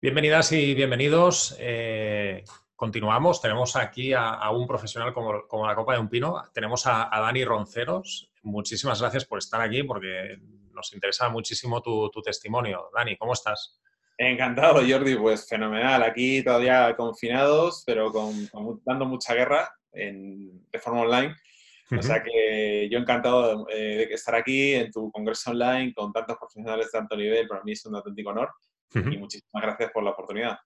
Bienvenidas y bienvenidos. Eh, continuamos. Tenemos aquí a, un profesional como, la copa de un pino. Tenemos a, Dani Ronceros. Muchísimas gracias por estar aquí porque nos interesa muchísimo tu, testimonio. Dani, ¿cómo estás? Encantado, Jordi. Pues fenomenal. Aquí todavía confinados, pero dando mucha guerra de forma online. O sea que yo encantado eh, de estar aquí en tu congreso online con tantos profesionales de tanto nivel. Para mí es un auténtico honor y muchísimas gracias por la oportunidad.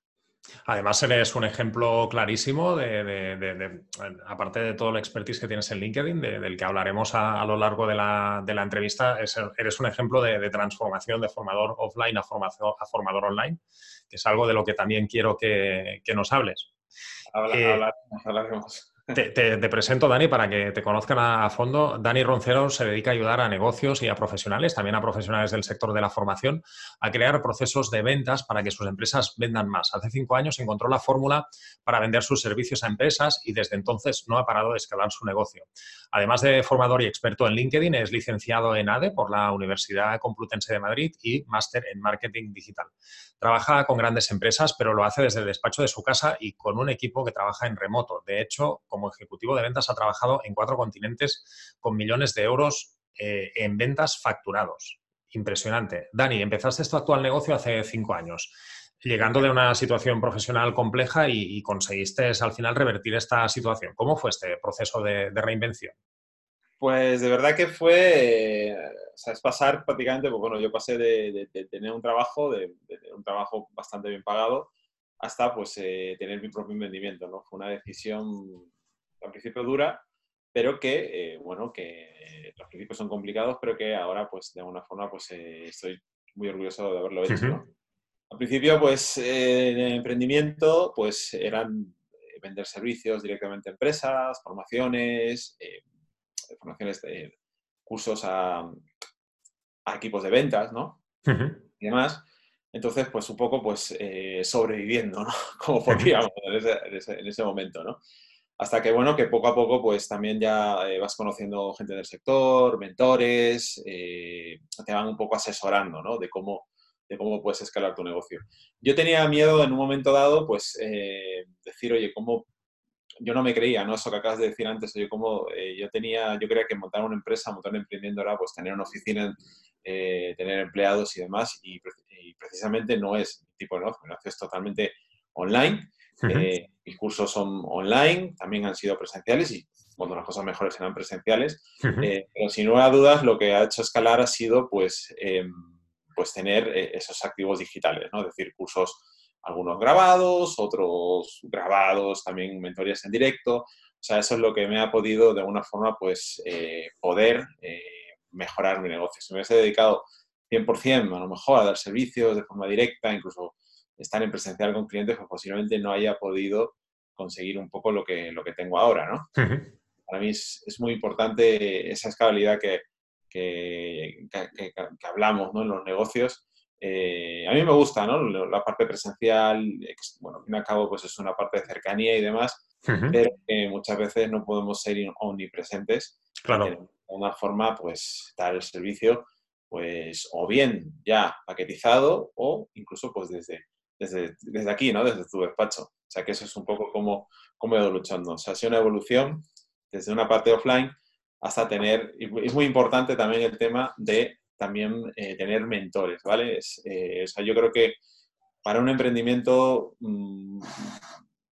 Además, eres un ejemplo clarísimo de, aparte de todo el expertise que tienes en LinkedIn, del que hablaremos a, lo largo de la, entrevista, eres un ejemplo de, transformación de formador offline a, a formador online, que es algo de lo que también quiero que, nos hables. Eh, hablaremos. Te, presento, Dani, para que te conozcan a, fondo. Dani Roncero se dedica a ayudar a negocios y a profesionales, también a profesionales del sector de la formación, a crear procesos de ventas para que sus empresas vendan más. Hace cinco años encontró la fórmula para vender sus servicios a empresas y desde entonces no ha parado de escalar su negocio. Además de formador y experto en LinkedIn, es licenciado en ADE por la Universidad Complutense de Madrid y máster en marketing digital. Trabaja con grandes empresas, pero lo hace desde el despacho de su casa y con un equipo que trabaja en remoto. De hecho, como ejecutivo de ventas ha trabajado en cuatro continentes con millones de euros eh, en ventas facturados. Impresionante. Dani, empezaste tu actual negocio hace cinco años, llegando de una situación profesional compleja y, conseguiste al final revertir esta situación. ¿Cómo fue este proceso de, reinvención? Pues de verdad que fue, o sea, es pasar prácticamente, pues bueno, yo pasé de, tener un trabajo, de, un trabajo bastante bien pagado, hasta pues eh, tener mi propio emprendimiento, ¿no? Fue una decisión al principio dura, pero que, eh, bueno, que los principios son complicados, pero que ahora, pues, de alguna forma, pues, eh, estoy muy orgulloso de haberlo hecho. Al principio, pues, eh, en el emprendimiento, pues, eran vender servicios directamente a empresas, formaciones, formaciones de cursos a, equipos de ventas, ¿no? Y demás. Entonces, pues un poco, pues, sobreviviendo, ¿no? Como podríamos en ese, en ese momento, ¿no? Hasta que, bueno, que poco a poco, pues también ya eh, vas conociendo gente del sector, mentores, eh, te van un poco asesorando, ¿no? De cómo, de cómo puedes escalar tu negocio. Yo tenía miedo en un momento dado, pues, eh, decir, oye, ¿cómo...? Yo no me creía, ¿no? Eso que acabas de decir antes, oye, ¿cómo...? yo tenía, yo creía que montar una empresa, montar un emprendimiento era, pues, tener una oficina, tener empleados y demás, y, precisamente no es tipo de negocio, negocio es totalmente online eh, mis cursos son online, también han sido presenciales y, bueno, las cosas mejores eran presenciales. Eh, pero sin lugar a dudas, lo que ha hecho escalar ha sido, pues, em, pues tener eh, esos activos digitales, ¿no? Es decir, cursos, algunos grabados, otros grabados, también mentorías en directo. O sea, eso es lo que me ha podido, de alguna forma, pues, poder mejorar mi negocio. Si me hubiese dedicado 100% a lo mejor a dar servicios de forma directa, incluso estar en presencial con clientes, pues posiblemente no haya podido conseguir un poco lo que, lo que tengo ahora, ¿no? Para mí es, es, muy importante esa escalabilidad que, que, que, hablamos ¿no? en los negocios. Eh, a mí me gusta ¿no? la parte presencial, bueno, al fin y al cabo pues es una parte de cercanía y demás, pero muchas veces no podemos ser omnipresentes. Claro. De una forma, pues, dar el servicio, pues, o bien ya paquetizado o incluso pues desde, desde, aquí, ¿no? Desde tu despacho. O sea, que eso es un poco como, como he ido luchando. O sea, ha sido una evolución desde una parte offline hasta tener, y es muy importante también el tema de también eh, tener mentores, ¿vale? Eh, o sea, yo creo que para un emprendimiento mm,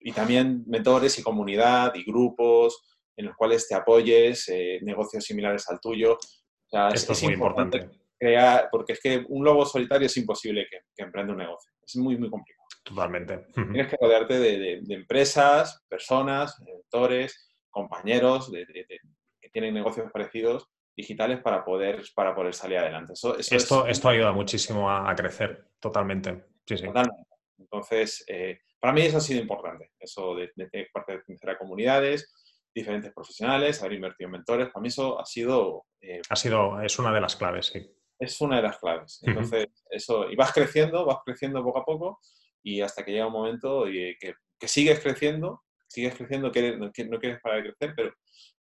y también mentores y comunidad y grupos en los cuales te apoyes, eh, negocios similares al tuyo. O sea, Esto es, muy importante. Crear, porque es que un lobo solitario es imposible que, que emprenda un negocio es muy, muy complicado. Totalmente. Tienes que rodearte de, empresas, personas, mentores, compañeros que tienen negocios parecidos digitales para poder, para poder salir adelante. Eso, esto, esto ayuda muchísimo a, crecer, totalmente. Sí, sí. Entonces, eh, para mí eso ha sido importante, eso de, de pertenecer a comunidades, diferentes profesionales, haber invertido en mentores, para mí eso ha sido... Eh, ha sido, es una de las claves, sí es una de las claves. Entonces, eso, y vas creciendo, vas creciendo poco a poco y hasta que llega un momento y que, sigues creciendo, sigues creciendo, que no, quieres parar de crecer, pero,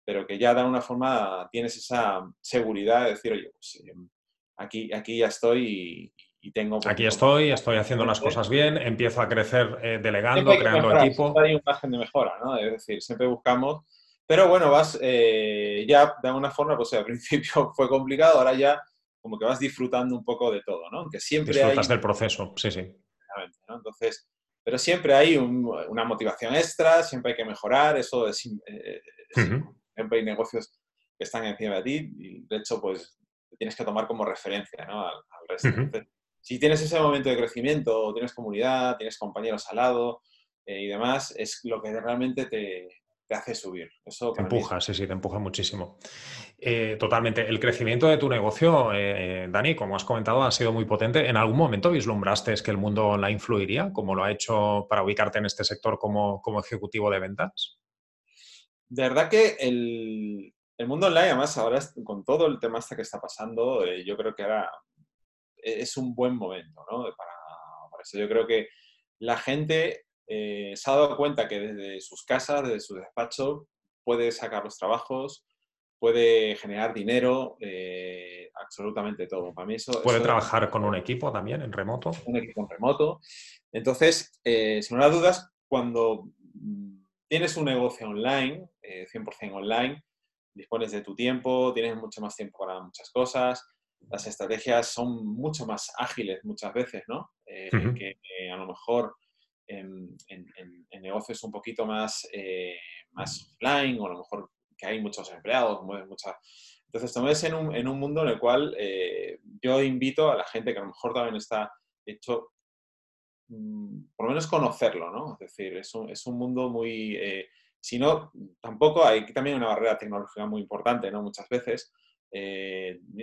pero que ya de alguna forma tienes esa seguridad de decir, oye, pues em, aquí, aquí ya estoy tengo... Aquí estoy, estoy haciendo las cosas bien, empiezo a crecer eh, delegando, creando equipo. hay un margen de mejora, ¿no? Es decir, siempre buscamos... Pero bueno, vas eh, ya de alguna forma, pues al principio fue complicado, ahora ya como que vas disfrutando un poco de todo, ¿no? Aunque siempre Disfrutas del proceso, sí, sí. ¿no? Entonces, pero siempre hay una motivación extra, siempre hay que mejorar, eso es, eh, siempre hay negocios que están encima de ti y de hecho, pues tienes que tomar como referencia ¿no? al, resto. si tienes ese momento de crecimiento, tienes comunidad, tienes compañeros al lado eh, y demás, es lo que realmente te, te hace subir. Eso te empuja, sí, sí, te empuja muchísimo. Eh, totalmente. El crecimiento de tu negocio, eh, Dani, como has comentado, ha sido muy potente. ¿En algún momento vislumbraste que el mundo online influiría, como lo ha hecho para ubicarte en este sector como, como ejecutivo de ventas? De verdad que el, mundo online, además, ahora con todo el tema este que está pasando, eh, yo creo que ahora es un buen momento, ¿no? Para, para eso yo creo que la gente eh, se ha dado cuenta que desde sus casas, desde su despacho, puede sacar los trabajos, puede generar dinero, eh, absolutamente todo. Para mí eso, puede trabajar con un equipo también en remoto. Un equipo en remoto. Entonces, eh, sin lugar dudas, cuando mm, tienes un negocio online, 100% online, dispones de tu tiempo, tienes mucho más tiempo para muchas cosas, las estrategias son mucho más ágiles muchas veces, ¿no? Que a lo mejor en, negocios un poquito más, eh, más offline o a lo mejor que hay muchos empleados, muchas... Entonces, también es en un, en un mundo en el cual eh, yo invito a la gente que a lo mejor también está hecho, mm, por lo menos conocerlo, ¿no? Es decir, es un, es un mundo muy... Eh, si no, tampoco hay también una barrera tecnológica muy importante, ¿no? Muchas veces.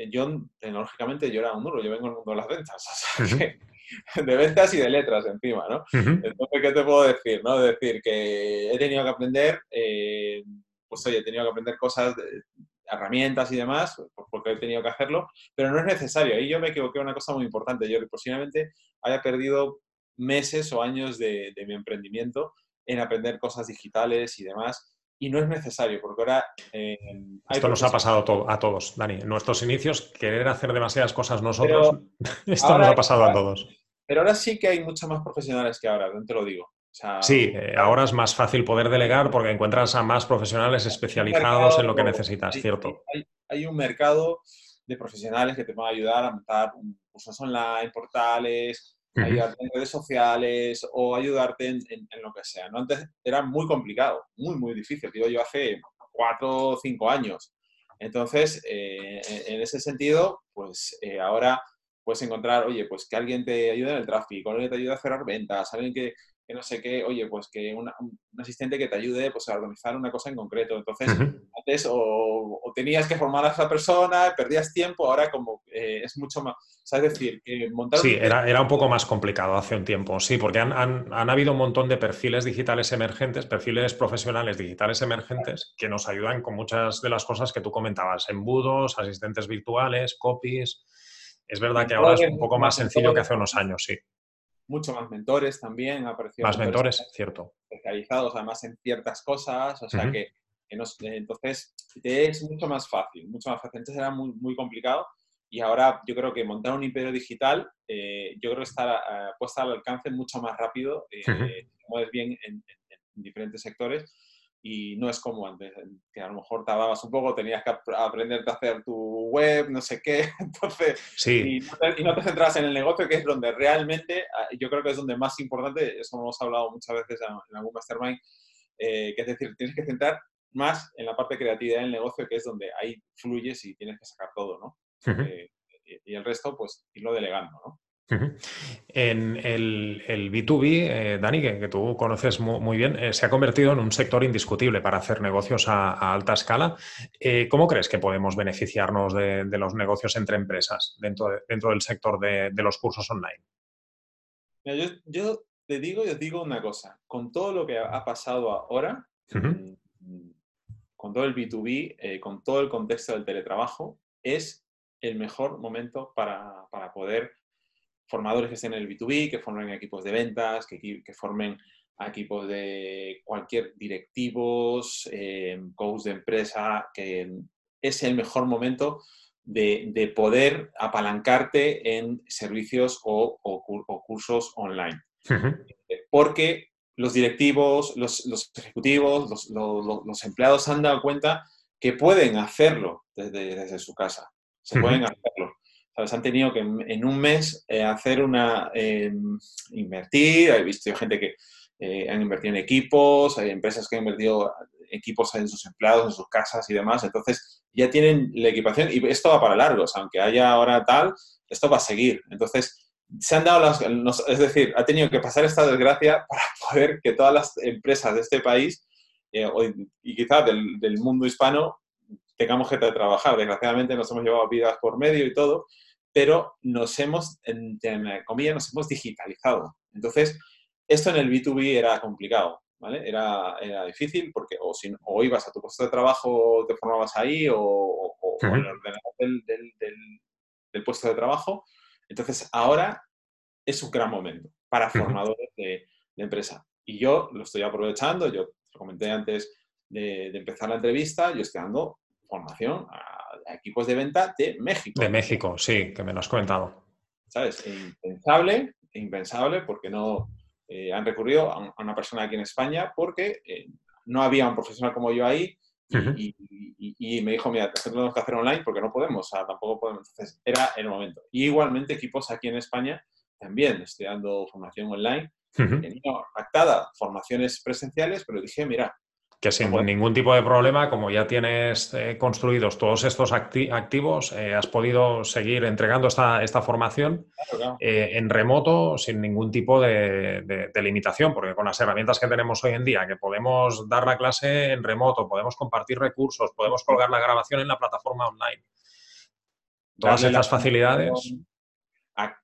yo, tecnológicamente, yo era un duro, yo vengo del mundo de las ventas, o sea, que, de ventas y de letras encima, ¿no? Entonces, ¿qué te puedo decir? ¿no? Decir que he tenido que aprender, eh, pues oye, he tenido que aprender cosas, herramientas y demás, porque he tenido que hacerlo, pero no es necesario. Ahí yo me equivoqué en una cosa muy importante. Yo posiblemente haya perdido meses o años de, mi emprendimiento en aprender cosas digitales y demás y no es necesario, porque ahora... Eh, esto nos ha pasado a todos, Dani. En nuestros inicios, querer hacer demasiadas cosas nosotros, esto nos ha pasado a todos. Pero ahora sí que hay muchos más profesionales que ahora, te lo digo. sí, eh, ahora es más fácil poder delegar porque encuentras a más profesionales especializados en lo que necesitas, ¿cierto? Hay, un mercado de profesionales que te van a ayudar a montar cursos online, portales, ayudarte en redes sociales o ayudarte en, lo que sea. ¿no? Antes era muy complicado, muy, muy difícil. Digo yo hace cuatro o cinco años. Entonces, eh, en ese sentido, pues eh, ahora puedes encontrar, oye, pues que alguien te ayude en el tráfico, alguien te ayude a cerrar ventas, alguien que, no sé qué, oye, pues que un asistente que te ayude pues, a organizar una cosa en concreto. Entonces, antes o, tenías que formar a esa persona, perdías tiempo, ahora como eh, es mucho más, es decir, montar... Sí, era, era un poco más complicado hace un tiempo, sí, porque han, han, han, habido un montón de perfiles digitales emergentes, perfiles profesionales digitales emergentes, que nos ayudan con muchas de las cosas que tú comentabas, embudos, asistentes virtuales, copies es verdad que ahora es un poco más sencillo que hace unos años, sí. Mucho más mentores también, ha aparecido. Más mentores, cierto. Especializados además en ciertas cosas, o sea que, entonces es mucho más fácil, mucho más fácil. Antes era muy, muy complicado y ahora yo creo que montar un imperio digital, eh, yo creo que está uh, puesta al alcance mucho más rápido, eh, uh bien en, diferentes sectores y no es como antes, que a lo mejor tardabas un poco, tenías que aprender a hacer tu web, no sé qué, entonces, sí. y, no te, y, no centras en el negocio, que es donde realmente, ah, yo creo que es donde más importante, eso hemos hablado muchas veces en, algún mastermind, eh, que es decir, tienes que centrar más en la parte de creatividad del negocio, que es donde ahí fluyes y tienes que sacar todo, ¿no? Eh, y el resto, pues, irlo delegando, ¿no? En el, B2B, eh, Dani, que, tú conoces muy, bien, eh, se ha convertido en un sector indiscutible para hacer negocios a, alta escala. Eh, ¿Cómo crees que podemos beneficiarnos de, los negocios entre empresas dentro, dentro del sector de, los cursos online? yo, te digo y os digo una cosa, con todo lo que ha pasado ahora, mm, con todo el B2B, con todo el contexto del teletrabajo, es el mejor momento para, para poder formadores que estén en el B2B, que formen equipos de ventas, que, que formen equipos de cualquier directivos, eh, coach de empresa, que es el mejor momento de, poder apalancarte en servicios o, cursos online. Porque los directivos, los, ejecutivos, los, empleados han dado cuenta que pueden hacerlo desde, su casa. Se pueden hacerlo. ¿Sabes? Han tenido que en, un mes eh, hacer una... Em, invertir. He visto gente que eh, han invertido en equipos, hay empresas que han invertido equipos en sus empleados, en sus casas y demás. Entonces, ya tienen la equipación y esto va para largos. Aunque haya ahora tal, esto va a seguir. Entonces, se han dado las, es decir, ha tenido que pasar esta desgracia para poder que todas las empresas de este país eh, y quizás del, mundo hispano tengamos que trabajar. Desgraciadamente nos hemos llevado vidas por medio y todo, pero nos hemos, en, comillas, nos hemos digitalizado. Entonces, esto en el B2B era complicado, ¿vale? Era, era difícil porque o, si, o ibas a tu puesto de trabajo, te formabas ahí o, o, en el ordenador del, del puesto de trabajo entonces, ahora es un gran momento para formadores de, empresa. Y yo lo estoy aprovechando, yo te comenté antes de, empezar la entrevista, yo estoy dando formación a, equipos de venta de México. De México, sí, que me lo has comentado. ¿Sabes? E impensable, e impensable, porque no eh, han recurrido a, una persona aquí en España porque eh, no había un profesional como yo ahí y, me dijo, mira, tenemos que hacer online porque no podemos, o sea, tampoco podemos. Entonces, era el momento. Y igualmente equipos aquí en España también estoy dando formación online. Tenía pactada formaciones presenciales, pero dije, mira, que sin ningún tipo de problema, como ya tienes eh, construidos todos estos activos, eh, has podido seguir entregando esta, esta formación eh, en remoto sin ningún tipo de, limitación, porque con las herramientas que tenemos hoy en día, que podemos dar la clase en remoto, podemos compartir recursos, podemos colgar la grabación en la plataforma online. Todas estas facilidades. A,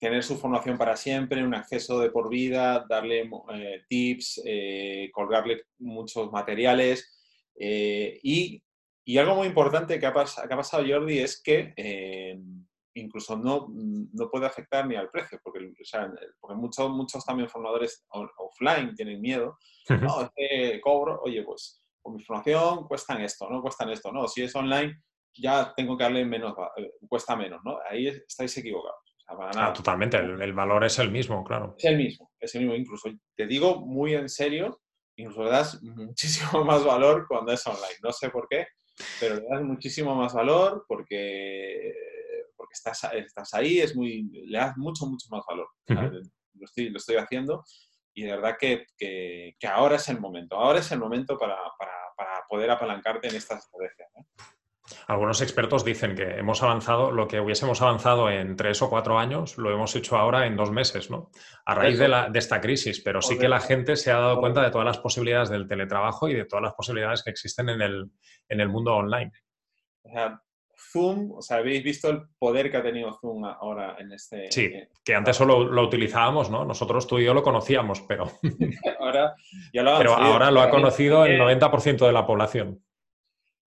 tener su formación para siempre, un acceso de por vida, darle eh, tips, eh, colgarle muchos materiales. Eh, y, y, algo muy importante que ha, que ha pasado Jordi es que incluso no, no, puede afectar ni al precio, porque, o sea, porque muchos, muchos también formadores offline tienen miedo. No, es que cobro, oye, pues con mi formación cuestan esto, no cuestan esto, no, si es online ya tengo que darle menos, cuesta menos, ¿no? Ahí estáis equivocados. Ah, totalmente, el, valor es el mismo, claro. Es el mismo, es el mismo. Incluso te digo muy en serio, incluso le das muchísimo más valor cuando es online. No sé por qué, pero le das muchísimo más valor porque, porque estás, estás ahí, es muy, le das mucho, mucho más valor. lo, estoy, lo, estoy, haciendo y de verdad que, que, ahora es el momento. Ahora es el momento para, para, para poder apalancarte en estas estrategias. Algunos expertos dicen que hemos avanzado, lo que hubiésemos avanzado en tres o cuatro años, lo hemos hecho ahora en dos meses, ¿no? A raíz de, la, de esta crisis, pero sí que la gente se ha dado cuenta de todas las posibilidades del teletrabajo y de todas las posibilidades que existen en el, en el mundo online. O sea, Zoom, o sea, habéis visto el poder que ha tenido Zoom ahora en este... Sí, que antes solo lo utilizábamos, ¿no? Nosotros tú y yo lo conocíamos, pero... ahora ya lo Pero ahora lo ha conocido el 90% de la población.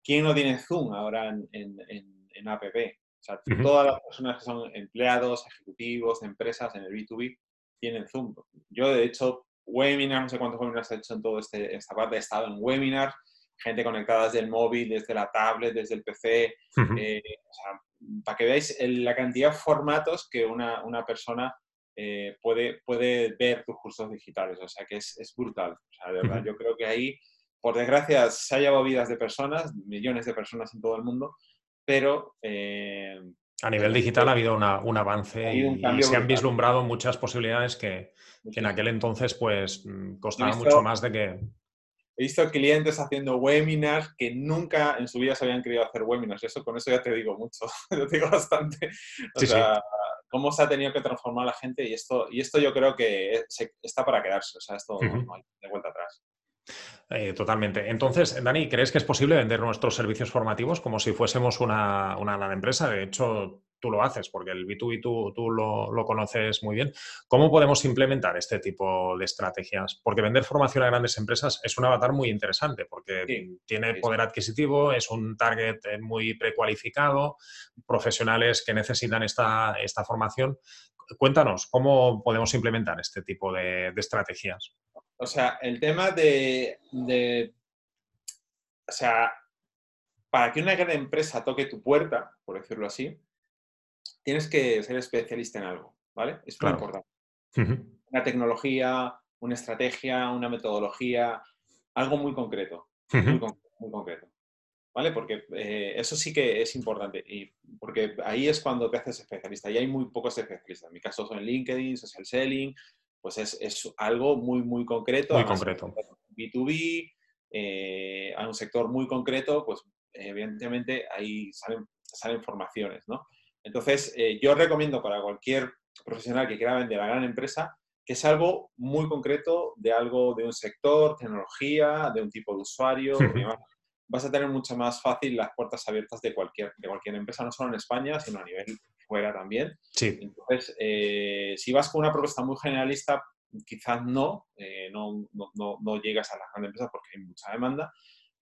¿Quién no tiene Zoom ahora en, en, APP? O sea, todas las personas que son empleados, ejecutivos, empresas en el B2B tienen Zoom. Yo, de hecho, webinars, no sé cuántos webinars he hecho en toda este, esta parte, he estado en webinars, gente conectada desde el móvil, desde la tablet, desde el PC. Eh, o sea, para que veáis la cantidad de formatos que una, una persona eh, puede, puede ver tus cursos digitales. O sea, que es, es brutal. O sea, de verdad, yo creo que ahí por desgracia, se ha llevado vidas de personas, millones de personas en todo el mundo, pero... Eh, a nivel digital ha habido un avance y, se han vislumbrado muchas posibilidades que, en aquel entonces pues mm, costaba mucho más de que... He visto clientes haciendo webinars que nunca en su vida se habían querido hacer webinars. Eso, con eso ya te digo mucho, te digo bastante. O sea, cómo se ha tenido que transformar la gente y esto, y esto yo creo que está para quedarse. O sea, esto no hay de vuelta atrás. Eh, totalmente. Entonces, Dani, ¿crees que es posible vender nuestros servicios formativos como si fuésemos una, una gran empresa? De hecho, tú lo haces porque el B2B tú, tú lo, lo, conoces muy bien. ¿Cómo podemos implementar este tipo de estrategias? Porque vender formación a grandes empresas es un avatar muy interesante porque tiene poder adquisitivo, es un target eh, muy precualificado, profesionales que necesitan esta, esta formación. Cuéntanos, ¿cómo podemos implementar este tipo de, de estrategias? O sea, el tema de, o sea, para que una gran empresa toque tu puerta, por decirlo así, tienes que ser especialista en algo, ¿vale? Es muy importante. Una tecnología, una estrategia, una metodología, algo muy concreto, muy, concreto. ¿Vale? Porque eh, eso sí que es importante, y porque ahí es cuando te haces especialista, y hay muy pocos especialistas. En mi caso son LinkedIn, social selling, pues es, es algo muy, muy concreto. Muy concreto. B2B, eh, a un sector muy concreto, pues evidentemente ahí salen, salen formaciones, ¿no? Entonces, eh, yo recomiendo para cualquier profesional que quiera vender a gran empresa que es algo muy concreto de algo de un sector, tecnología, de un tipo de usuario. vas a tener mucho más fácil las puertas abiertas de cualquier, de cualquier empresa, no solo en España, sino a nivel fuera también. Sí. Entonces, eh, si vas con una propuesta muy generalista, quizás no, eh, no, no, no, llegas a las grandes empresas porque hay mucha demanda,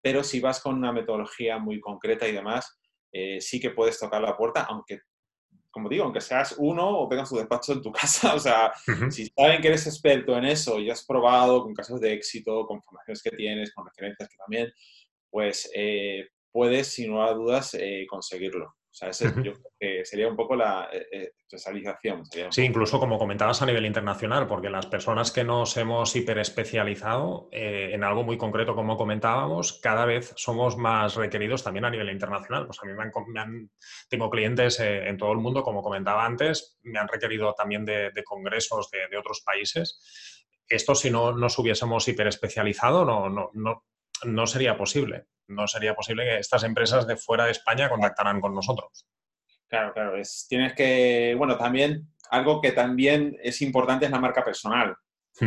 pero si vas con una metodología muy concreta y demás, eh, sí que puedes tocar la puerta, aunque, como digo, aunque seas uno o tengas tu despacho en tu casa, o sea, si saben que eres experto en eso y has probado con casos de éxito, con formaciones que tienes, con referencias que también, pues eh, puedes, sin lugar a dudas, conseguirlo. O sea, ese yo creo que sería un poco la eh, eh, especialización. sí, incluso como comentabas a nivel internacional, porque las personas que nos hemos hiperespecializado eh, en algo muy concreto, como comentábamos, cada vez somos más requeridos también a nivel internacional. Pues a mí me han, tengo clientes en todo el mundo, como comentaba antes, me han requerido también de, congresos de, otros países. Esto, si no nos hubiésemos hiperespecializado, no, no, no, no sería posible no sería posible que estas empresas de fuera de España contactaran con nosotros. Claro, claro. Es, tienes que, bueno, también algo que también es importante es la marca personal.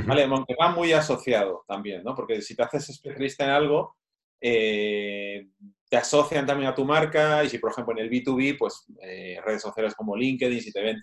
¿Vale? Aunque va muy asociado también, ¿no? Porque si te haces especialista en algo, eh, te asocian también a tu marca y si, por ejemplo, en el B2B, pues eh, redes sociales como LinkedIn, si te ven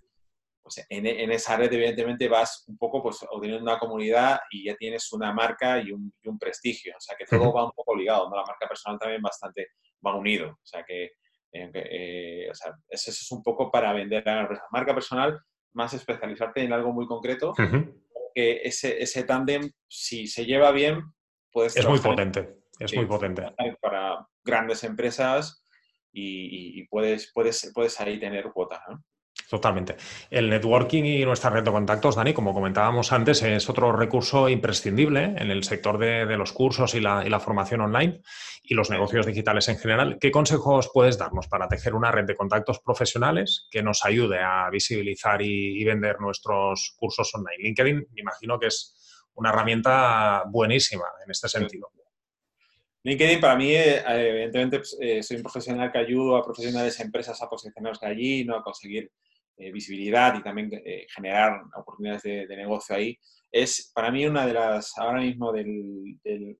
pues en, esa red evidentemente vas un poco pues obteniendo una comunidad y ya tienes una marca y un, prestigio, o sea que todo va un poco ligado, ¿no? La marca personal también bastante va unido, o sea que eh, eh, o sea, eso, es un poco para vender a la empresa. Marca personal, más especializarte en algo muy concreto, porque ese, ese tándem, si se lleva bien, puedes... Es muy potente, es muy potente. Para grandes empresas y, y, puedes, puedes, puedes ahí tener cuota, ¿no? Totalmente. El networking y nuestra red de contactos, Dani, como comentábamos antes, es otro recurso imprescindible en el sector de, los cursos y la, formación online y los negocios digitales en general. ¿Qué consejos puedes darnos para tejer una red de contactos profesionales que nos ayude a visibilizar y, vender nuestros cursos online? LinkedIn, me imagino que es una herramienta buenísima en este sentido. LinkedIn para mí, eh, evidentemente, pues, eh, soy un profesional que ayudo a profesionales, empresas a posicionarse allí, ¿no? a conseguir eh, visibilidad y también eh, generar oportunidades de, negocio ahí, es para mí una de las, ahora mismo, de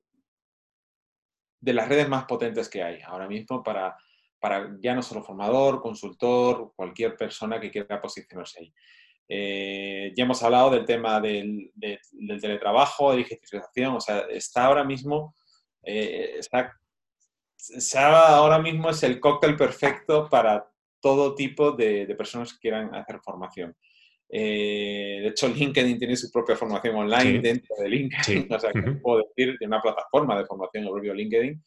las redes más potentes que hay, ahora mismo para, para ya no solo formador, consultor, cualquier persona que quiera posicionarse ahí. Eh, ya hemos hablado del tema del, teletrabajo, de digitalización, o sea, está ahora mismo, está, ahora mismo es el cóctel perfecto para todo tipo de, personas que quieran hacer formación. Eh, de hecho, LinkedIn tiene su propia formación online dentro de LinkedIn, o sea, que puedo decir, tiene una plataforma de formación el propio LinkedIn,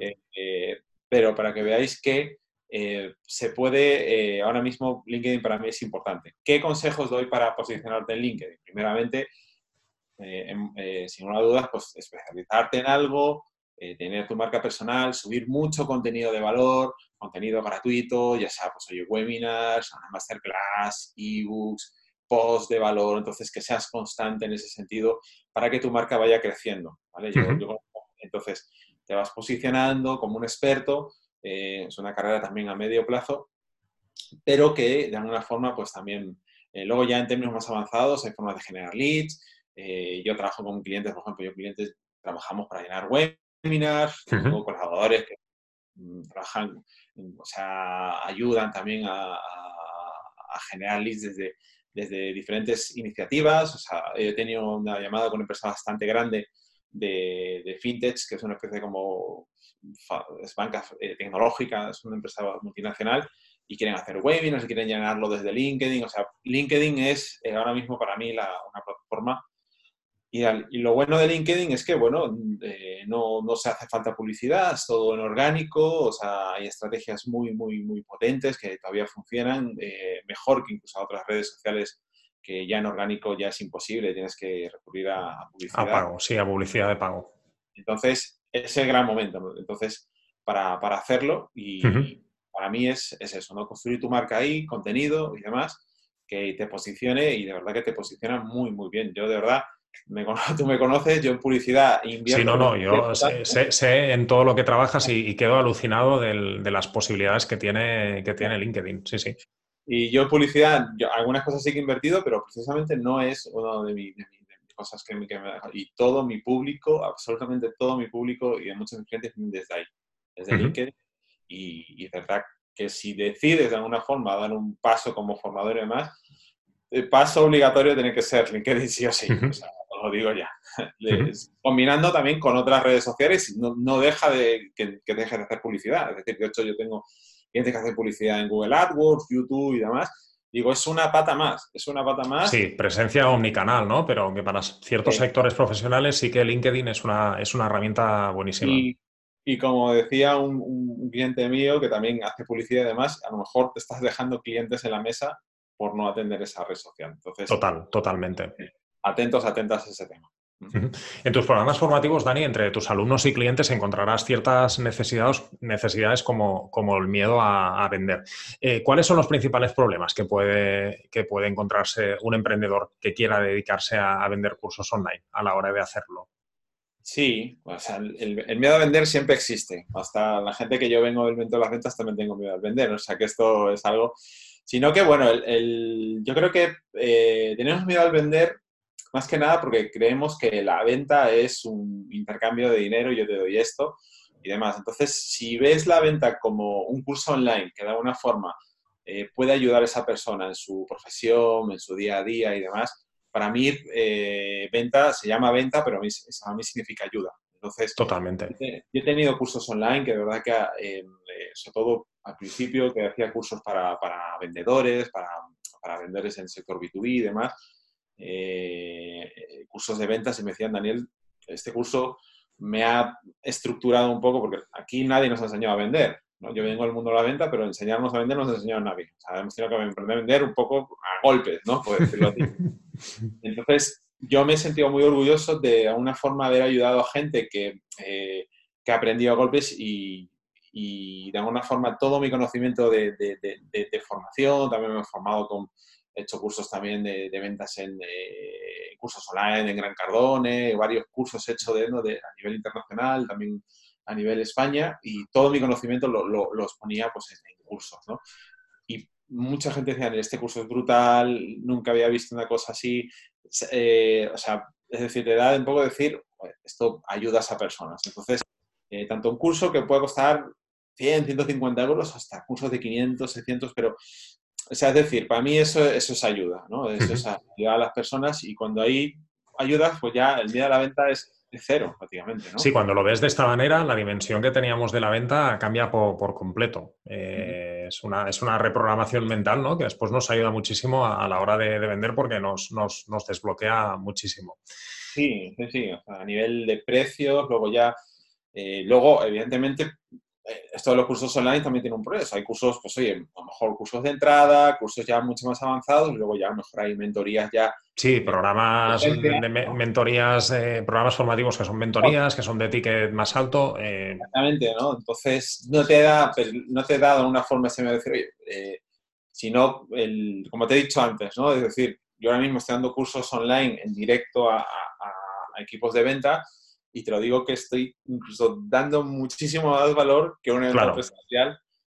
eh, eh, pero para que veáis que se puede, ahora mismo LinkedIn para mí es importante. ¿Qué consejos doy para posicionarte en LinkedIn? Primeramente, sin una duda, pues especializarte en algo, tener tu marca personal, subir mucho contenido de valor, contenido gratuito, ya sea pues, oye, webinars, masterclass, ebooks, posts de valor, entonces que seas constante en ese sentido para que tu marca vaya creciendo. ¿vale? entonces, te vas posicionando como un experto, eh, es una carrera también a medio plazo, pero que de alguna forma, pues también, eh, luego ya en términos más avanzados, hay formas de generar leads. Eh, yo trabajo con clientes, por ejemplo, yo clientes trabajamos para llenar webinars, tengo colaboradores que mm, trabajan o sea, ayudan también a, generar leads desde, desde diferentes iniciativas. O sea, he tenido una llamada con una empresa bastante grande de, de fintech, que es una especie como es banca eh, tecnológica, es una empresa multinacional y quieren hacer webinars y quieren llenarlo desde LinkedIn. O sea, LinkedIn es eh, ahora mismo para mí la, una plataforma y, lo bueno de LinkedIn es que, bueno, eh, no, no, se hace falta publicidad, es todo en orgánico, o sea, hay estrategias muy, muy, muy potentes que todavía funcionan eh, mejor que incluso otras redes sociales que ya en orgánico ya es imposible, tienes que recurrir a, publicidad. A pago, sí, a publicidad de pago. Entonces, es el gran momento. Entonces, para, para hacerlo, y para mí es, es eso, ¿no? Construir tu marca ahí, contenido y demás, que te posicione y de verdad que te posiciona muy, muy bien. Yo de verdad tú me conoces, yo en publicidad invierto. Sí, no, no, yo sé, en todo lo que trabajas y, quedo alucinado de las posibilidades que tiene, que tiene LinkedIn. Sí, sí. Y yo en publicidad, algunas cosas sí que he invertido, pero precisamente no es una de, mis cosas que me, que Y todo mi público, absolutamente todo mi público y de muchos clientes desde ahí, desde LinkedIn. Y, y verdad que si decides de alguna forma dar un paso como formador y demás, el paso obligatorio tiene que ser LinkedIn sí o sí lo digo ya. combinando también con otras redes sociales, no, no deja de que, que deje de hacer publicidad. Es decir, de hecho yo tengo gente que hace publicidad en Google AdWords, YouTube y demás. Digo, es una pata más, es una pata más. Sí, presencia omnicanal, ¿no? Pero que para ciertos sectores profesionales sí que LinkedIn es una, es una herramienta buenísima. Y, y como decía un, un, cliente mío que también hace publicidad y demás, a lo mejor te estás dejando clientes en la mesa por no atender esa red social. Entonces, Total, totalmente atentos, atentas a ese tema. En tus programas formativos, Dani, entre tus alumnos y clientes encontrarás ciertas necesidades, necesidades como, como el miedo a, vender. Eh, ¿Cuáles son los principales problemas que puede, que puede encontrarse un emprendedor que quiera dedicarse a, vender cursos online a la hora de hacerlo? Sí, el, miedo a vender siempre existe. Hasta la gente que yo vengo del de las ventas también tengo miedo a vender. O sea que esto es algo... Sino que, bueno, yo creo que eh, tenemos miedo al vender más que nada porque creemos que la venta es un intercambio de dinero, yo te doy esto y demás. Entonces, si ves la venta como un curso online que de alguna forma eh, puede ayudar a esa persona en su profesión, en su día a día y demás, para mí eh, venta se llama venta, pero a mí, a mí significa ayuda. Entonces, Totalmente. Yo he tenido cursos online que de verdad que, eh, sobre todo al principio, que hacía cursos para, para vendedores, para, para vendedores en el sector B2B y demás, eh, cursos de ventas y me decían, Daniel, este curso me ha estructurado un poco porque aquí nadie nos ha enseñado a vender. ¿no? Yo vengo al mundo de la venta, pero enseñarnos a vender no nos ha enseñado a nadie. O sea, hemos tenido que aprender a vender un poco a golpes, ¿no? Por decirlo así. Entonces, yo me he sentido muy orgulloso de alguna forma haber ayudado a gente que, eh, que ha aprendido a golpes y, y, de alguna forma todo mi conocimiento de, de, de formación, también me he formado con He hecho cursos también de, ventas en eh, cursos online en Gran Cardone, varios cursos hechos de, a nivel internacional, también a nivel España, y todo mi conocimiento lo, los ponía pues, en, cursos. ¿no? Y mucha gente decía, este curso es brutal, nunca había visto una cosa así. Eh, o sea, es decir, te da un poco decir, esto ayuda a personas. Entonces, eh, tanto un curso que puede costar 100, 150 euros, hasta cursos de 500, 600, pero o sea, es decir, para mí eso, eso es ayuda, ¿no? Eso es ayudar a las personas y cuando hay ayudas, pues ya el día de la venta es de cero, prácticamente, ¿no? Sí, cuando lo ves de esta manera, la dimensión que teníamos de la venta cambia por, completo. Eh, es, una, es una reprogramación mental, ¿no? Que después nos ayuda muchísimo a, la hora de, vender porque nos, nos, nos, desbloquea muchísimo. Sí, sí, sí. a nivel de precios, luego ya... Eh, luego, evidentemente, esto de los cursos online también tiene un progreso. Hay cursos, pues oye, a lo mejor cursos de entrada, cursos ya mucho más avanzados, y luego ya a lo mejor hay mentorías ya. Sí, programas de, mentorías, eh, programas formativos que son mentorías, que son de ticket más alto. Eh. Exactamente, ¿no? Entonces, no te da, pues, no te da de una forma me decir, oye, sino, el, como te he dicho antes, ¿no? Es decir, yo ahora mismo estoy dando cursos online en directo a, a equipos de venta y te lo digo que estoy incluso dando muchísimo más valor que un evento presencial.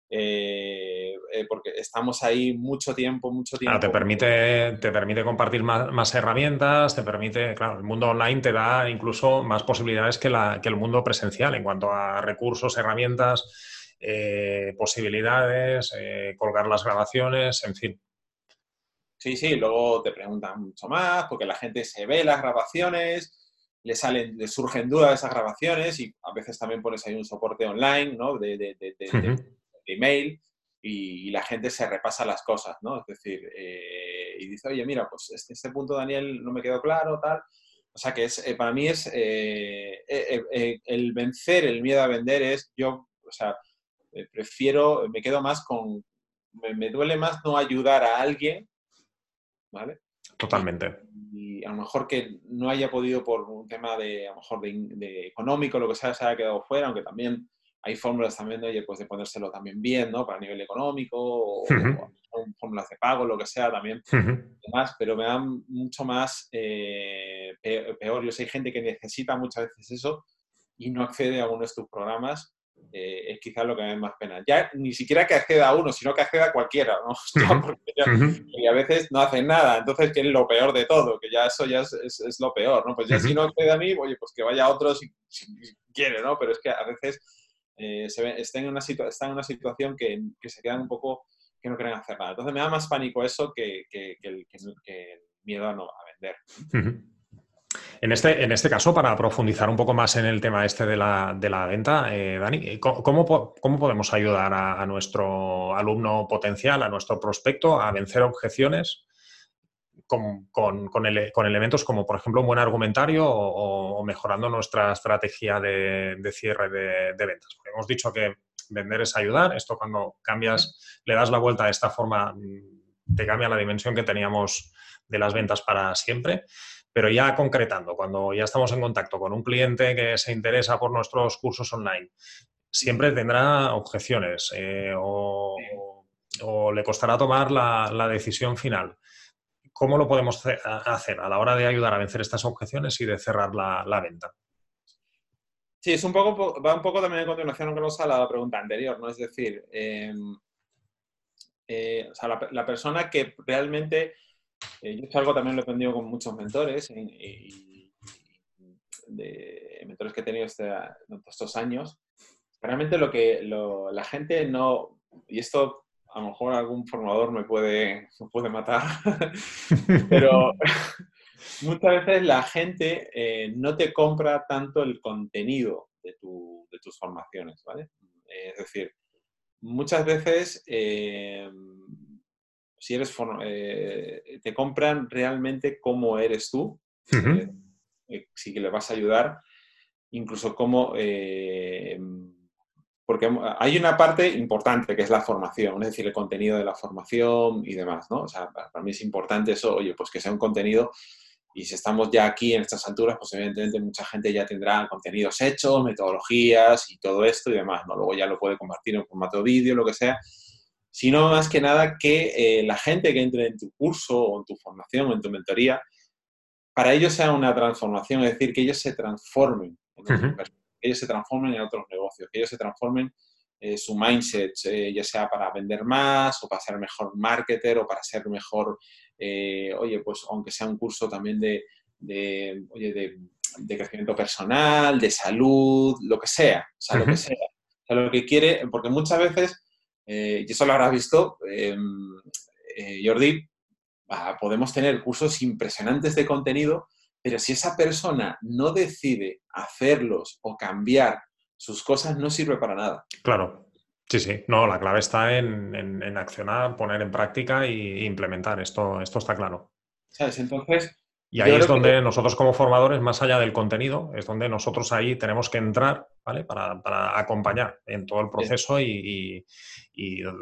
Eh, eh, porque estamos ahí mucho tiempo, mucho tiempo. te, permite, te permite compartir más, herramientas, te permite, claro, el mundo online te da incluso más posibilidades que, la, que el mundo presencial en cuanto a recursos, herramientas, eh, posibilidades, colgar las grabaciones, en fin. Sí, sí, luego te preguntan mucho más porque la gente se ve las grabaciones, le salen, le surgen dudas de esas grabaciones y a veces también pones ahí un soporte online, ¿no? De, de, de, email y, la gente se repasa las cosas, ¿no? Es decir, eh, y dice, oye, mira, pues este, este, punto, Daniel, no me quedó claro, tal. o sea que es, eh, para mí es eh, el vencer el miedo a vender es yo, o sea, prefiero, me quedo más con, me, duele más no ayudar a alguien, ¿vale? Totalmente. Y, a lo mejor que no haya podido por un tema de, a lo mejor de, económico, lo que sea, se haya quedado fuera, aunque también hay fórmulas también de, oye, pues de ponérselo también bien, ¿no? Para nivel económico, o, fórmulas de pago, lo que sea también, pero me dan mucho más eh, peor. Yo sé, hay gente que necesita muchas veces eso y no accede a uno de tus programas, eh, es quizás lo que me da más pena. Ya ni siquiera que acceda a uno, sino que acceda a cualquiera, ¿no? y a veces no hacen nada, entonces que es lo peor de todo, que ya eso ya es, es, lo peor, ¿no? Pues ya si no accede a mí, oye, pues que vaya a otro si, quiere, ¿no? Pero es que a veces eh, se están, en una en una situación que, que se quedan un poco que no quieren hacer nada. Entonces me da más pánico eso que, el, miedo a, no, a vender. En este, en este caso, para profundizar un poco más en el tema este de la, venta, eh, Dani, ¿cómo, ¿cómo, podemos ayudar a, nuestro alumno potencial, a nuestro prospecto, a vencer objeciones con, elementos como, por ejemplo, un buen argumentario o, mejorando nuestra estrategia de, cierre de, de, ventas? Porque hemos dicho que vender es ayudar. Esto cuando cambias, le das la vuelta de esta forma, mm, te cambia la dimensión que teníamos de las ventas para siempre. Pero ya concretando, cuando ya estamos en contacto con un cliente que se interesa por nuestros cursos online, siempre tendrá objeciones eh, o, le costará tomar la, decisión final. ¿Cómo lo podemos hacer a la hora de ayudar a vencer estas objeciones y de cerrar la venta? Sí, es un poco, va un poco también en continuación a la pregunta anterior, ¿no? Es decir, em, eh, la, persona que realmente, eh, yo es algo también lo he aprendido con muchos mentores y, de mentores que he tenido este, estos años, realmente lo que la gente no, y esto a lo mejor algún formador me puede, me puede matar, pero muchas veces la gente eh, no te compra tanto el contenido de, tus formaciones, ¿vale? es decir, muchas veces eh, si eres eh, te compran realmente cómo eres tú, si que le vas a ayudar, incluso cómo porque hay una parte importante que es la formación, es decir, el contenido de la formación y demás, ¿no? O sea, para mí es importante eso, oye, pues que sea un contenido y si estamos ya aquí en estas alturas, pues evidentemente mucha gente ya tendrá contenidos hechos, metodologías y todo esto y demás, ¿no? Luego ya lo puede compartir en formato vídeo, lo que sea. Sino más que nada que eh, la gente que entre en tu curso o en tu formación o en tu mentoría, para ellos sea una transformación, es decir, que ellos se transformen, que ellos se transformen en otros negocios, que ellos se transformen eh, su mindset, eh, ya sea para vender más o para ser mejor marketer o para ser mejor oye, pues aunque sea un curso también de, oye, de, crecimiento personal, de salud, lo que sea, o sea, lo que sea. O sea, lo que quiere, porque muchas veces, eh, y eso lo habrás visto, em, eh, Jordi, podemos tener cursos impresionantes de contenido, pero si esa persona no decide hacerlos o cambiar sus cosas, no sirve para nada. Claro. Sí, sí, no, la clave está en, accionar, poner en práctica e implementar. Esto, esto está claro. ¿Sabes? Entonces. Y ahí es donde nosotros como formadores, más allá del contenido, es donde nosotros ahí tenemos que entrar, ¿vale? Para, acompañar en todo el proceso y,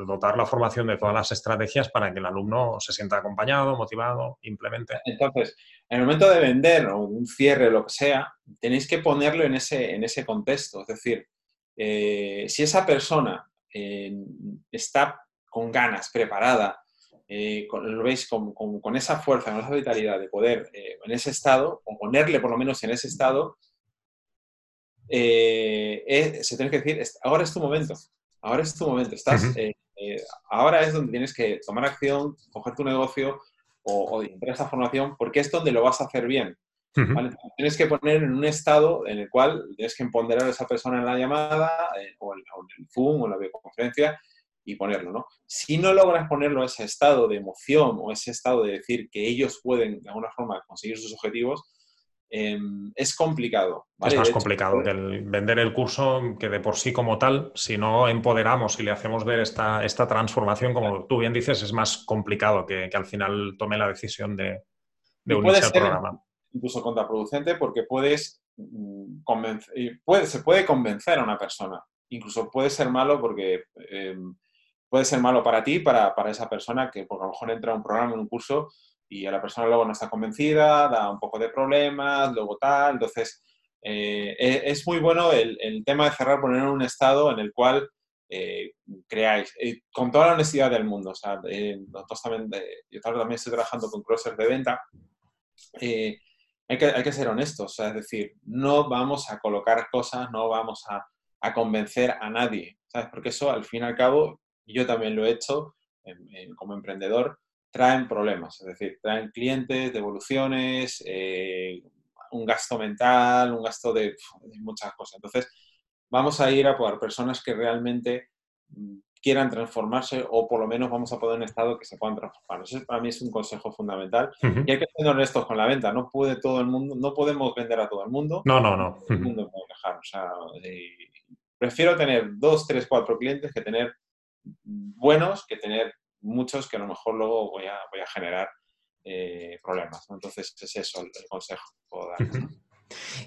dotar la formación de todas las estrategias para que el alumno se sienta acompañado, motivado, implemente. Entonces, en el momento de vender o un cierre, lo que sea, tenéis que ponerlo en ese, en ese contexto. Es decir, eh, si esa persona eh, está con ganas, preparada, eh, lo veis con, esa fuerza, con esa vitalidad de poder eh, en ese estado, o ponerle por lo menos en ese estado, se tiene que decir, ahora es tu momento, ahora es tu momento, estás, ahora es donde tienes que tomar acción, coger tu negocio o, o entrar a esa formación, porque es donde lo vas a hacer bien. Tienes que poner en un estado en el cual tienes que empoderar a esa persona en la llamada eh, o, en, el Zoom o en la videoconferencia y ponerlo, ¿no? Si no logras ponerlo a ese estado de emoción o ese estado de decir que ellos pueden de alguna forma conseguir sus objetivos, em, es complicado. Es más complicado que el vender el curso que de por sí como tal, si no empoderamos y le hacemos ver esta, esta transformación, como tú bien dices, es más complicado que, al final tome la decisión de, de unirse al programa incluso contraproducente porque puedes mm, convencer, puede, se puede convencer a una persona. Incluso puede ser malo porque em, puede ser malo para ti, para, para esa persona que porque a lo mejor entra a un programa, en un curso y a la persona luego no está convencida, da un poco de problemas, luego tal. Entonces, eh, e, es muy bueno el, el, tema de cerrar, poner en un estado en el cual eh, creáis, eh, con toda la honestidad del mundo. O sea, nosotros también, yo también estoy trabajando con crossers de venta. hay, que, hay que ser honestos, o sea, es decir, no vamos a colocar cosas, no vamos a, a convencer a nadie, ¿sabes? Porque eso, al fin y al cabo, yo también lo he hecho como emprendedor, traen problemas, es decir, traen clientes, devoluciones, eh, un gasto mental, un gasto de, muchas cosas. Entonces, vamos a ir a por personas que realmente mm, quieran transformarse o por lo menos vamos a poner un estado que se puedan transformar. Eso para mí es un consejo fundamental. Y hay que ser honestos con la venta. No puede todo el mundo, no podemos vender a todo el mundo. No, no, no. el mundo puede dejar. O sea, eh, prefiero tener dos, tres, cuatro clientes que tener buenos que tener muchos que a lo mejor luego voy a, voy a generar eh, problemas. Entonces, es eso el, consejo que puedo dar.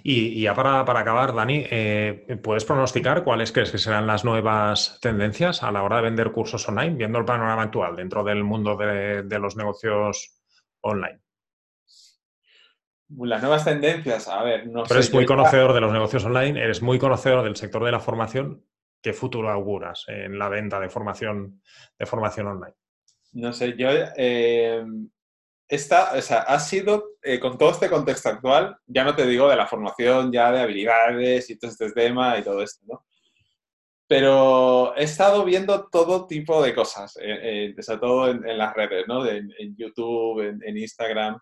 Y, ya para, acabar, Dani, eh, ¿puedes pronosticar cuáles crees que serán las nuevas tendencias a la hora de vender cursos online, viendo el panorama actual dentro del mundo de, los negocios online? Las nuevas tendencias, a ver, no Pero eres muy conocedor de los negocios online, eres muy conocedor del sector de la formación. ¿Qué futuro auguras en la venta de formación, de formación online? No sé, yo eh, esta, o sea, ha sido, eh, con todo este contexto actual, ya no te digo de la formación ya de habilidades y todo este tema y todo esto, ¿no? Pero he estado viendo todo tipo de cosas, eh, eh sobre todo en, las redes, ¿no? en, YouTube, en, Instagram.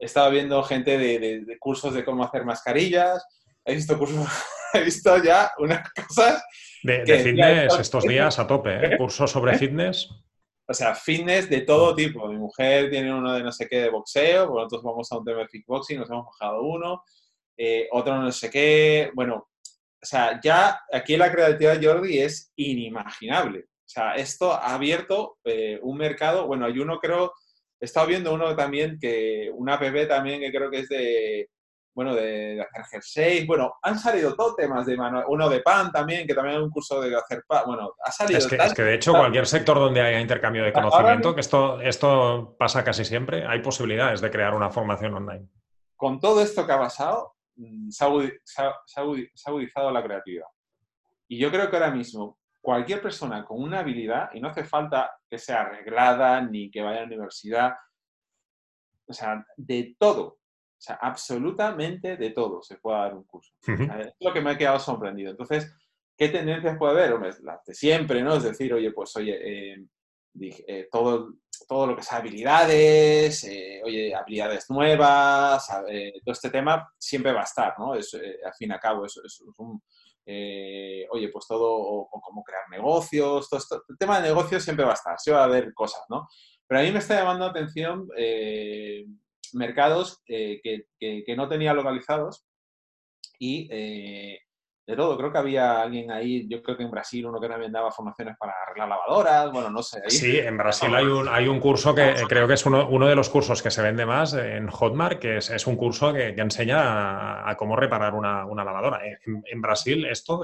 He estado viendo gente de, cursos de cómo hacer mascarillas. He visto cursos, he visto ya unas cosas. De, fitness estos días a tope, ¿eh? Cursos sobre fitness. O sea, fitness de todo tipo. Mi mujer tiene uno de no sé qué de boxeo, nosotros vamos a un tema de kickboxing, nos hemos bajado uno, eh, otro no sé qué. Bueno, o sea, ya aquí la creatividad de Jordi es inimaginable. O sea, esto ha abierto eh, un mercado, bueno, hay uno creo, he estado viendo uno también que, una app también que creo que es de, bueno, de, hacer jerseys, bueno, han salido todos temas de mano, uno de pan también, que también hay un curso de hacer pan, bueno, ha salido... Es que, es que de hecho cualquier sector donde haya intercambio de conocimiento, que esto, esto pasa casi siempre, hay posibilidades de crear una formación online. Con todo esto que ha pasado, mm, se ha, agudizado la creatividad. Y yo creo que ahora mismo cualquier persona con una habilidad, y no hace falta que sea arreglada ni que vaya a la universidad, o sea, de todo, o sea, absolutamente de todo se puede dar un curso. Es lo que me ha quedado sorprendido. Entonces, ¿qué tendencias puede haber? Las de siempre, ¿no? Es decir, oye, pues, oye, eh, eh, todo, todo lo que sea habilidades, eh, oye, habilidades nuevas, todo este tema siempre va a estar, ¿no? Es, al fin y al cabo, es, es un, oye, pues todo, o, cómo crear negocios, todo esto, el tema de negocios siempre va a estar, sí va a haber cosas, ¿no? Pero a mí me está llamando la atención mercados que, que, no tenía localizados y eh, de todo. Creo que había alguien ahí, yo creo que en Brasil, uno que también daba formaciones para arreglar lavadoras, bueno, no sé. Sí, en Brasil hay un, hay un curso que creo que es uno, uno, de los cursos que se vende más en Hotmart, que es, es un curso que, enseña a, cómo reparar una, una lavadora. En, en, Brasil, esto,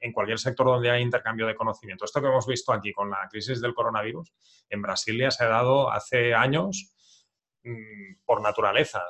en cualquier sector donde hay intercambio de conocimiento, esto que hemos visto aquí con la crisis del coronavirus, en Brasil ya se ha dado hace años por naturaleza.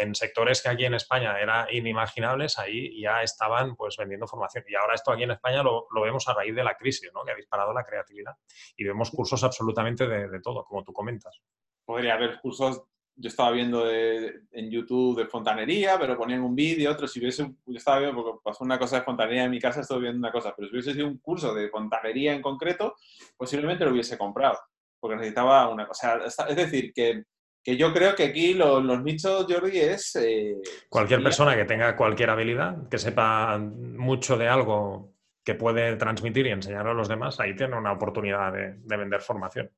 En sectores que aquí en España eran inimaginables, ahí ya estaban pues vendiendo formación. Y ahora esto aquí en España lo, vemos a raíz de la crisis, ¿no? que ha disparado la creatividad. Y vemos cursos absolutamente de, todo, como tú comentas. Podría haber cursos, yo estaba viendo en YouTube de fontanería, pero ponían un vídeo, otro, si hubiese, yo estaba viendo, porque pasó una cosa de fontanería en mi casa, estoy viendo una cosa, pero si hubiese sido un curso de fontanería en concreto, posiblemente lo hubiese comprado, porque necesitaba una cosa. Es decir, que que yo creo que aquí los, nichos, Jordi, es... Eh, cualquier persona que tenga cualquier habilidad, que sepa mucho de algo que puede transmitir y enseñar a los demás, ahí tiene una oportunidad de, vender formación.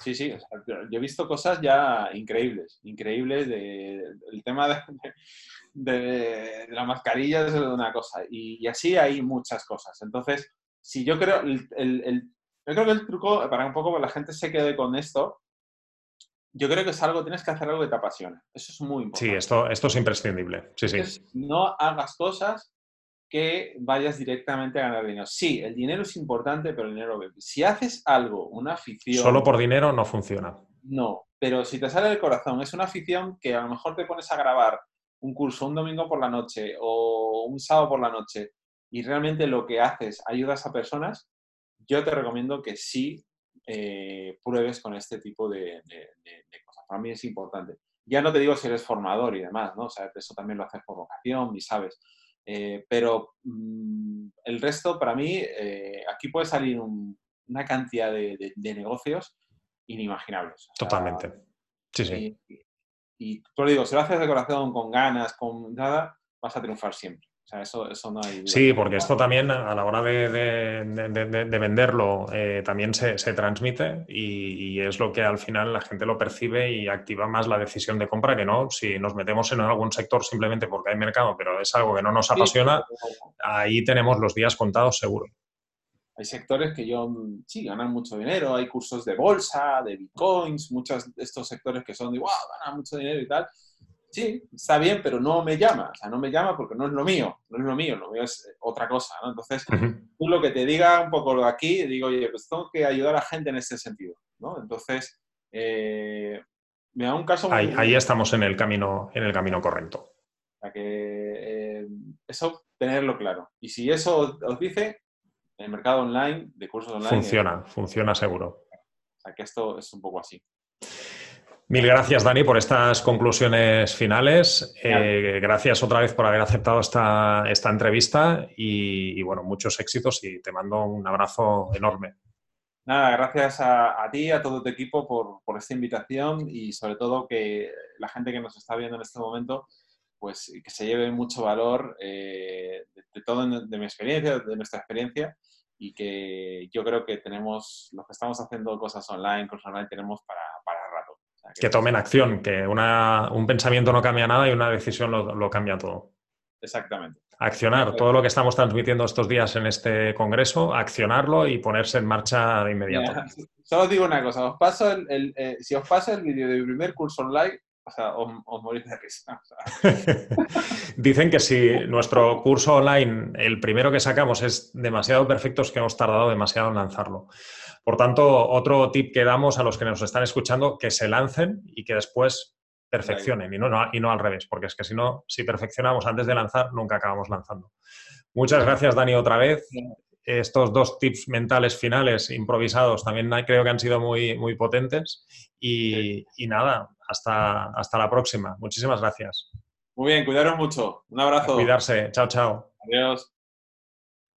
Sí, sí, yo he visto cosas ya increíbles, increíbles. De, el tema de, de, la mascarilla es una cosa, y, así hay muchas cosas. Entonces, si yo creo, el, yo creo que el truco, para un poco que la gente se quede con esto, yo creo que es algo, tienes que hacer algo que te apasione. Eso es muy importante. Sí, esto, esto es imprescindible. Sí, sí. No hagas cosas que vayas directamente a ganar dinero. Sí, el dinero es importante, pero el dinero... Si haces algo, una afición... Solo por dinero no funciona. No, pero si te sale del corazón, es una afición que a lo mejor te pones a grabar un curso un domingo por la noche o un sábado por la noche y realmente lo que haces ayudas a personas, yo te recomiendo que sí eh, pruebes con este tipo de, cosas. Para mí es importante. Ya no te digo si eres formador y demás, ¿no? O sea, eso también lo haces por vocación y sabes. Eh, pero mm, el resto, para mí, eh, aquí puede salir una cantidad de, negocios inimaginables. Totalmente. Sí, sí. Y, y, y, te digo, si lo haces de corazón, con ganas, con nada, vas a triunfar siempre eso, no hay... Sí, porque esto también a la hora de, venderlo eh, también se, transmite y, es lo que al final la gente lo percibe y activa más la decisión de compra que no. Si nos metemos en algún sector simplemente porque hay mercado, pero es algo que no nos apasiona, ahí tenemos los días contados seguro. Hay sectores que yo, sí, ganan mucho dinero, hay cursos de bolsa, de bitcoins, muchos de estos sectores que son de, wow, ganan mucho dinero y tal sí, está bien, pero no me llama. O sea, no me llama porque no es lo mío, no es lo mío, lo mío es otra cosa, ¿no? Entonces, tú lo que te diga un poco lo de aquí, digo, oye, pues tengo que ayudar a la gente en ese sentido, ¿no? Entonces, eh, me da un caso... Ahí, ahí, estamos en el camino, en el camino correcto. O sea, que eh, eso, tenerlo claro. Y si eso os dice, el mercado online, de cursos online... Funciona, funciona seguro. O sea, que esto es un poco así. Mil gracias, Dani, por estas conclusiones finales. Eh, gracias otra vez por haber aceptado esta, esta entrevista y, bueno, muchos éxitos y te mando un abrazo enorme. Nada, gracias a, ti, a todo tu equipo por, esta invitación y sobre todo que la gente que nos está viendo en este momento, pues que se lleve mucho valor eh, de, todo, de mi experiencia, de nuestra experiencia y que yo creo que tenemos, los que estamos haciendo cosas online, cosas online, tenemos para, para que, tomen acción, que un pensamiento no cambia nada y una decisión lo, cambia todo. Exactamente. Accionar todo lo que estamos transmitiendo estos días en este congreso, accionarlo y ponerse en marcha de inmediato. solo digo una cosa, os paso el, eh, si os paso el vídeo del primer curso online, o sea, os, morís de risa. Dicen que si nuestro curso online, el primero que sacamos, es demasiado perfecto, es que hemos tardado demasiado en lanzarlo. Por tanto, otro tip que damos a los que nos están escuchando, que se lancen y que después perfeccionen y no, y no al revés, porque es que si no, si perfeccionamos antes de lanzar, nunca acabamos lanzando. Muchas gracias, Dani, otra vez. Estos dos tips mentales finales improvisados también creo que han sido muy, muy potentes. Y, nada, hasta, hasta la próxima. Muchísimas gracias. Muy bien, cuidaros mucho. Un abrazo. cuidarse. Chao, chao. Adiós.